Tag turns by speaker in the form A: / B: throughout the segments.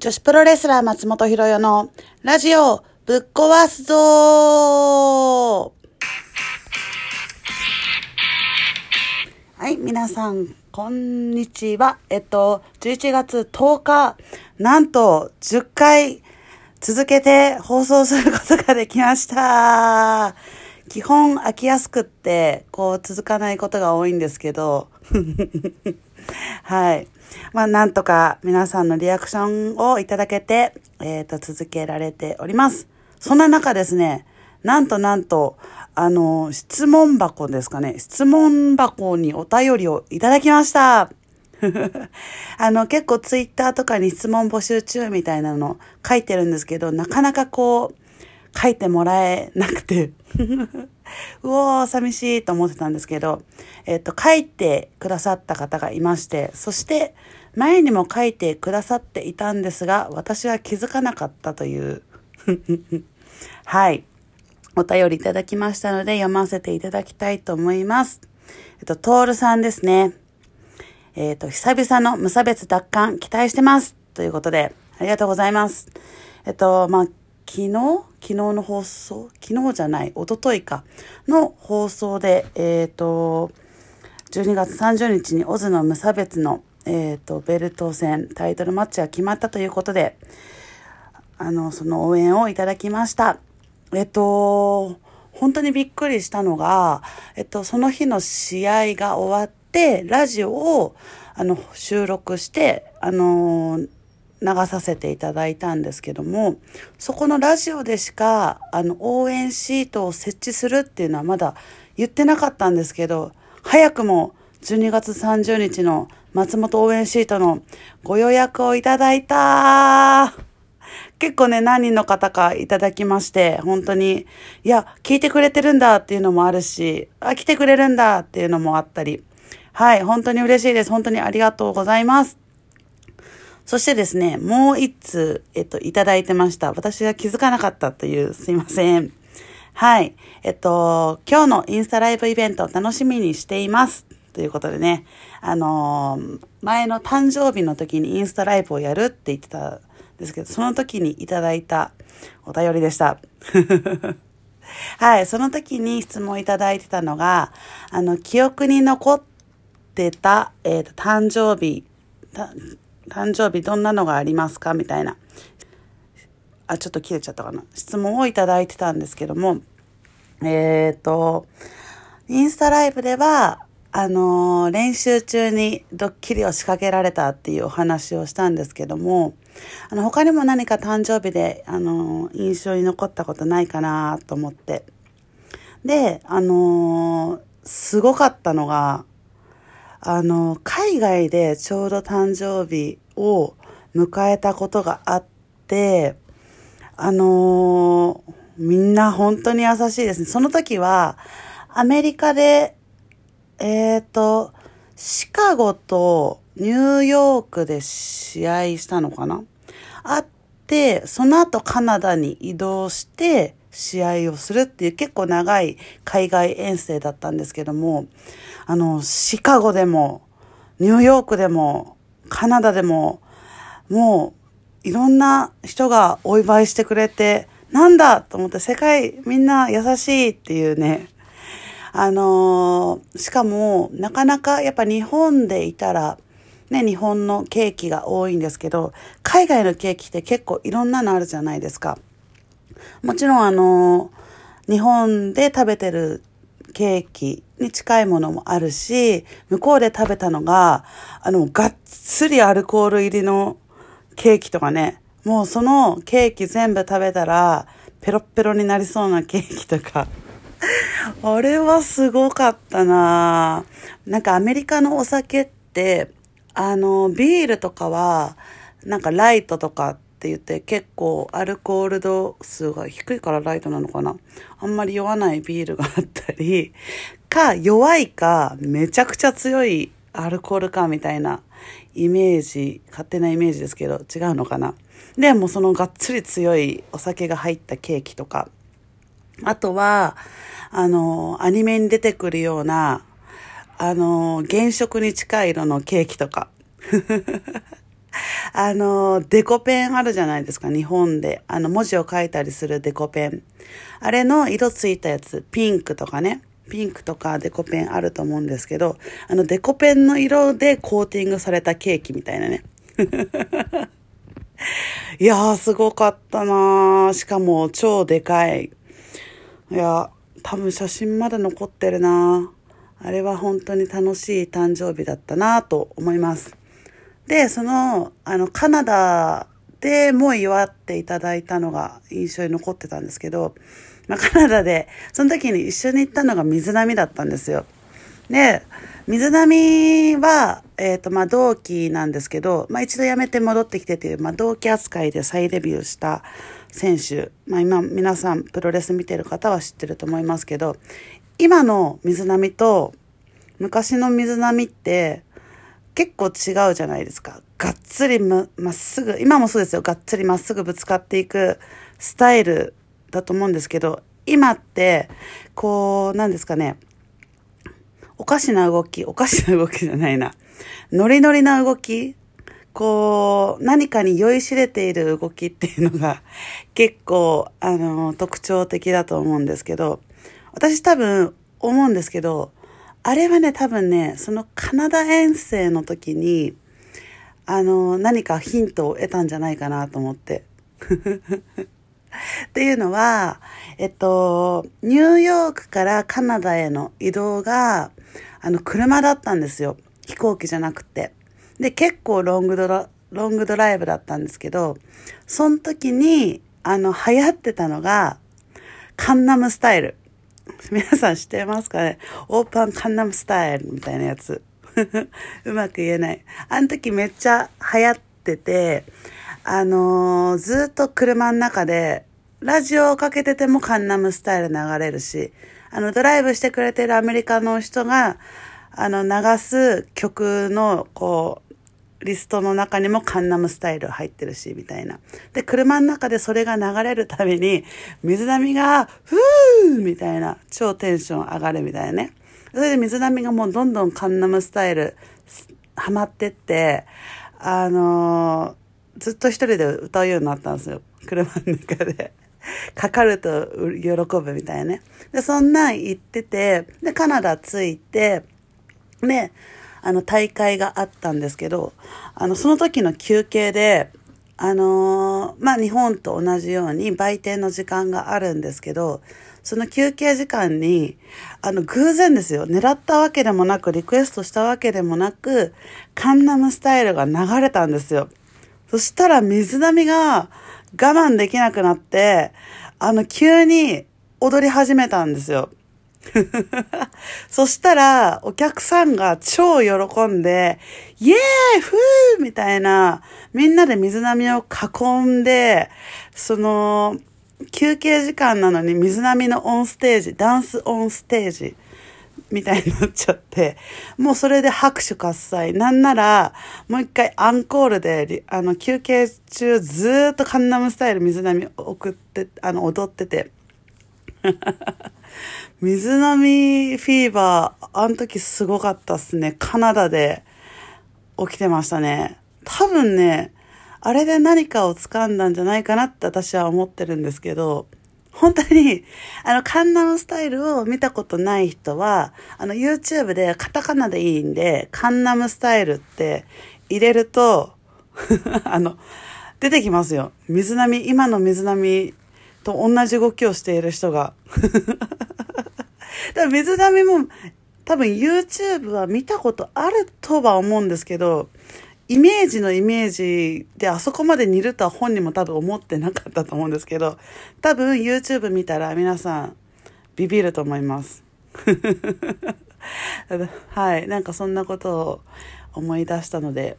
A: 女子プロレスラー松本博代のラジオぶっ壊すぞはい、皆さん、こんにちは。えっと、11月10日、なんと10回続けて放送することができました。基本飽きやすくって、こう続かないことが多いんですけど、はい。まあ、なんとか皆さんのリアクションをいただけて、えっ、と、続けられております。そんな中ですね、なんとなんと、あの、質問箱ですかね。質問箱にお便りをいただきました。あの、結構ツイッターとかに質問募集中みたいなの書いてるんですけど、なかなかこう、書いてもらえなくて、うおー、寂しいと思ってたんですけど、えっ、と、書いてくださった方がいまして、そして、前にも書いてくださっていたんですが、私は気づかなかったという、はい。お便りいただきましたので、読ませていただきたいと思います。えっと、トールさんですね。えっ、と、久々の無差別奪還期待してます。ということで、ありがとうございます。えっと、まあ、昨日昨日の放送昨日じゃない、一昨日か。の放送で、えっ、と、12月30日にオズの無差別の、えっ、と、ベルト戦、タイトルマッチが決まったということで、あの、その応援をいただきました。えっと、本当にびっくりしたのが、えっと、その日の試合が終わって、ラジオを、あの、収録して、あの、流させていただいたんですけども、そこのラジオでしか、あの、応援シートを設置するっていうのはまだ言ってなかったんですけど、早くも12月30日の松本応援シートのご予約をいただいた結構ね、何人の方かいただきまして、本当に、いや、聞いてくれてるんだっていうのもあるし、あ、来てくれるんだっていうのもあったり、はい、本当に嬉しいです。本当にありがとうございます。そしてですね、もう一通、えっと、いただいてました。私が気づかなかったという、すいません。はい。えっと、今日のインスタライブイベントを楽しみにしています。ということでね、あのー前の誕生日の時にインスタライブをやるって言ってたんですけど、その時にいただいたお便りでした。はい、その時に質問いただいてたのが、あの、記憶に残ってた、えっ、と、誕生日、誕生日どんなのがありますか？みたいな。あ、ちょっと切れちゃったかな。質問をいただいてたんですけども、えっ、と、インスタライブでは、あのー練習中にドッキリを仕掛けられたっていうお話をしたんですけども、あの、他にも何か誕生日で、あのー印象に残ったことないかなと思って。で、あのすごかったのが、あの、海外でちょうど誕生日を迎えたことがあって、あのーみんな本当に優しいですね。その時は、アメリカで、えっ、と、シカゴとニューヨークで試合したのかな？あって、その後カナダに移動して試合をするっていう結構長い海外遠征だったんですけども、あの、シカゴでも、ニューヨークでも、カナダでも、もう、いろんな人がお祝いしてくれて、なんだと思って世界みんな優しいっていうね。あのーしかも、なかなかやっぱ日本でいたら、ね、日本のケーキが多いんですけど、海外のケーキって結構いろんなのあるじゃないですか。もちろんあの日本で食べてるケーキに近いものもあるし、向こうで食べたのが、あの、がっつりアルコール入りのケーキとかね、もうそのケーキ全部食べたら、ペロッペロになりそうなケーキとか、あれはすごかったな。なんかアメリカのお酒って、あの、ビールとかは、なんかライトとかって言って結構アルコール度数が低いからライトなのかな。あんまり酔わないビールがあったり、か弱いかめちゃくちゃ強いアルコールかみたいなイメージ、勝手なイメージですけど違うのかな。で、もそのがっつり強いお酒が入ったケーキとか、あとは、あの、アニメに出てくるような、あの、原色に近い色のケーキとか。あの、デコペンあるじゃないですか、日本で。あの、文字を書いたりするデコペン。あれの色ついたやつ、ピンクとかね。ピンクとかデコペンあると思うんですけど、あのデコペンの色でコーティングされたケーキみたいなね。いやー、すごかったなーしかも超でかい。いや、多分写真まだ残ってるなあれは本当に楽しい誕生日だったなと思います。で、その、あの、カナダでも祝っていただいたのが印象に残ってたんですけど、まあ、カナダで、その時に一緒に行ったのが水波だったんですよ。で、水波は、えっ、ー、と、まあ、同期なんですけど、まあ、一度辞めて戻ってきてという、まあ、同期扱いで再デビューした選手。まあ、今、皆さん、プロレス見てる方は知ってると思いますけど、今の水波と、昔の水波って、結構違うじゃないですか。がっつりまっすぐ、今もそうですよ。がっつりまっすぐぶつかっていくスタイルだと思うんですけど、今って、こう、なんですかね。おかしな動き、おかしな動きじゃないな。ノリノリな動きこう、何かに酔いしれている動きっていうのが結構、あの、特徴的だと思うんですけど、私多分思うんですけど、あれはね、多分ね、そのカナダ遠征の時に、あの、何かヒントを得たんじゃないかなと思って。っていうのは、えっと、ニューヨークからカナダへの移動が、あの、車だったんですよ。飛行機じゃなくて。で、結構ロングドラ、ロングドライブだったんですけど、その時に、あの、流行ってたのが、カンナムスタイル。皆さん知ってますかね？オープンカンナムスタイルみたいなやつ。うまく言えない。あの時めっちゃ流行ってて、あのー、ずっと車の中で、ラジオをかけててもカンナムスタイル流れるし、あの、ドライブしてくれてるアメリカの人が、あの、流す曲の、こう、リストの中にもカンナムスタイル入ってるし、みたいな。で、車の中でそれが流れるために、水波が、ふーみたいな、超テンション上がるみたいなね。それで水波がもうどんどんカンナムスタイル、ハマってって、あのー、ずっと一人で歌うようになったんですよ。車の中で。かかると喜ぶみたいなね。で、そんなん言ってて、で、カナダ着いて、で、あの、大会があったんですけど、あの、その時の休憩で、あのー、まあ、日本と同じように売店の時間があるんですけど、その休憩時間に、あの、偶然ですよ。狙ったわけでもなく、リクエストしたわけでもなく、カンナムスタイルが流れたんですよ。そしたら水波が我慢できなくなって、あの、急に踊り始めたんですよ。そしたら、お客さんが超喜んで、イエーイフーみたいな、みんなで水波を囲んで、その、休憩時間なのに水波のオンステージ、ダンスオンステージみたいになっちゃって、もうそれで拍手喝采。なんなら、もう一回アンコールで、あの、休憩中ずっとカンナムスタイル水波送って、あの、踊ってて。水波フィーバー、あの時すごかったっすね。カナダで起きてましたね。多分ね、あれで何かを掴んだんじゃないかなって私は思ってるんですけど、本当に、あの、カンナムスタイルを見たことない人は、あの、YouTube でカタカナでいいんで、カンナムスタイルって入れると、あの、出てきますよ。水波、今の水波と同じ動きをしている人が。だから水波も多分 YouTube は見たことあるとは思うんですけど、イメージのイメージであそこまで似るとは本人も多分思ってなかったと思うんですけど、多分 YouTube 見たら皆さんビビると思います。はい。なんかそんなことを思い出したので、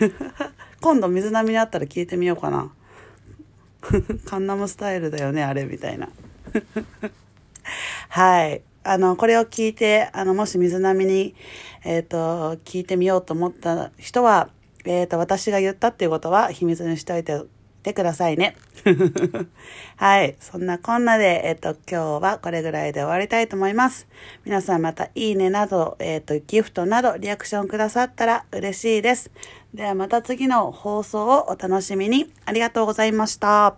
A: 今度水波にあったら聞いてみようかな。カンナムスタイルだよね、あれ、みたいな。はい。あの、これを聞いて、あの、もし水波に、えっ、ー、と、聞いてみようと思った人は、えっ、ー、と、私が言ったっていうことは秘密にしておいててくださいね。はい。そんなこんなで、えっ、と、今日はこれぐらいで終わりたいと思います。皆さんまたいいねなど、えっ、と、ギフトなどリアクションくださったら嬉しいです。ではまた次の放送をお楽しみに。ありがとうございました。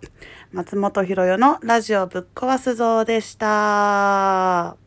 A: 松本博代のラジオぶっ壊すぞでした。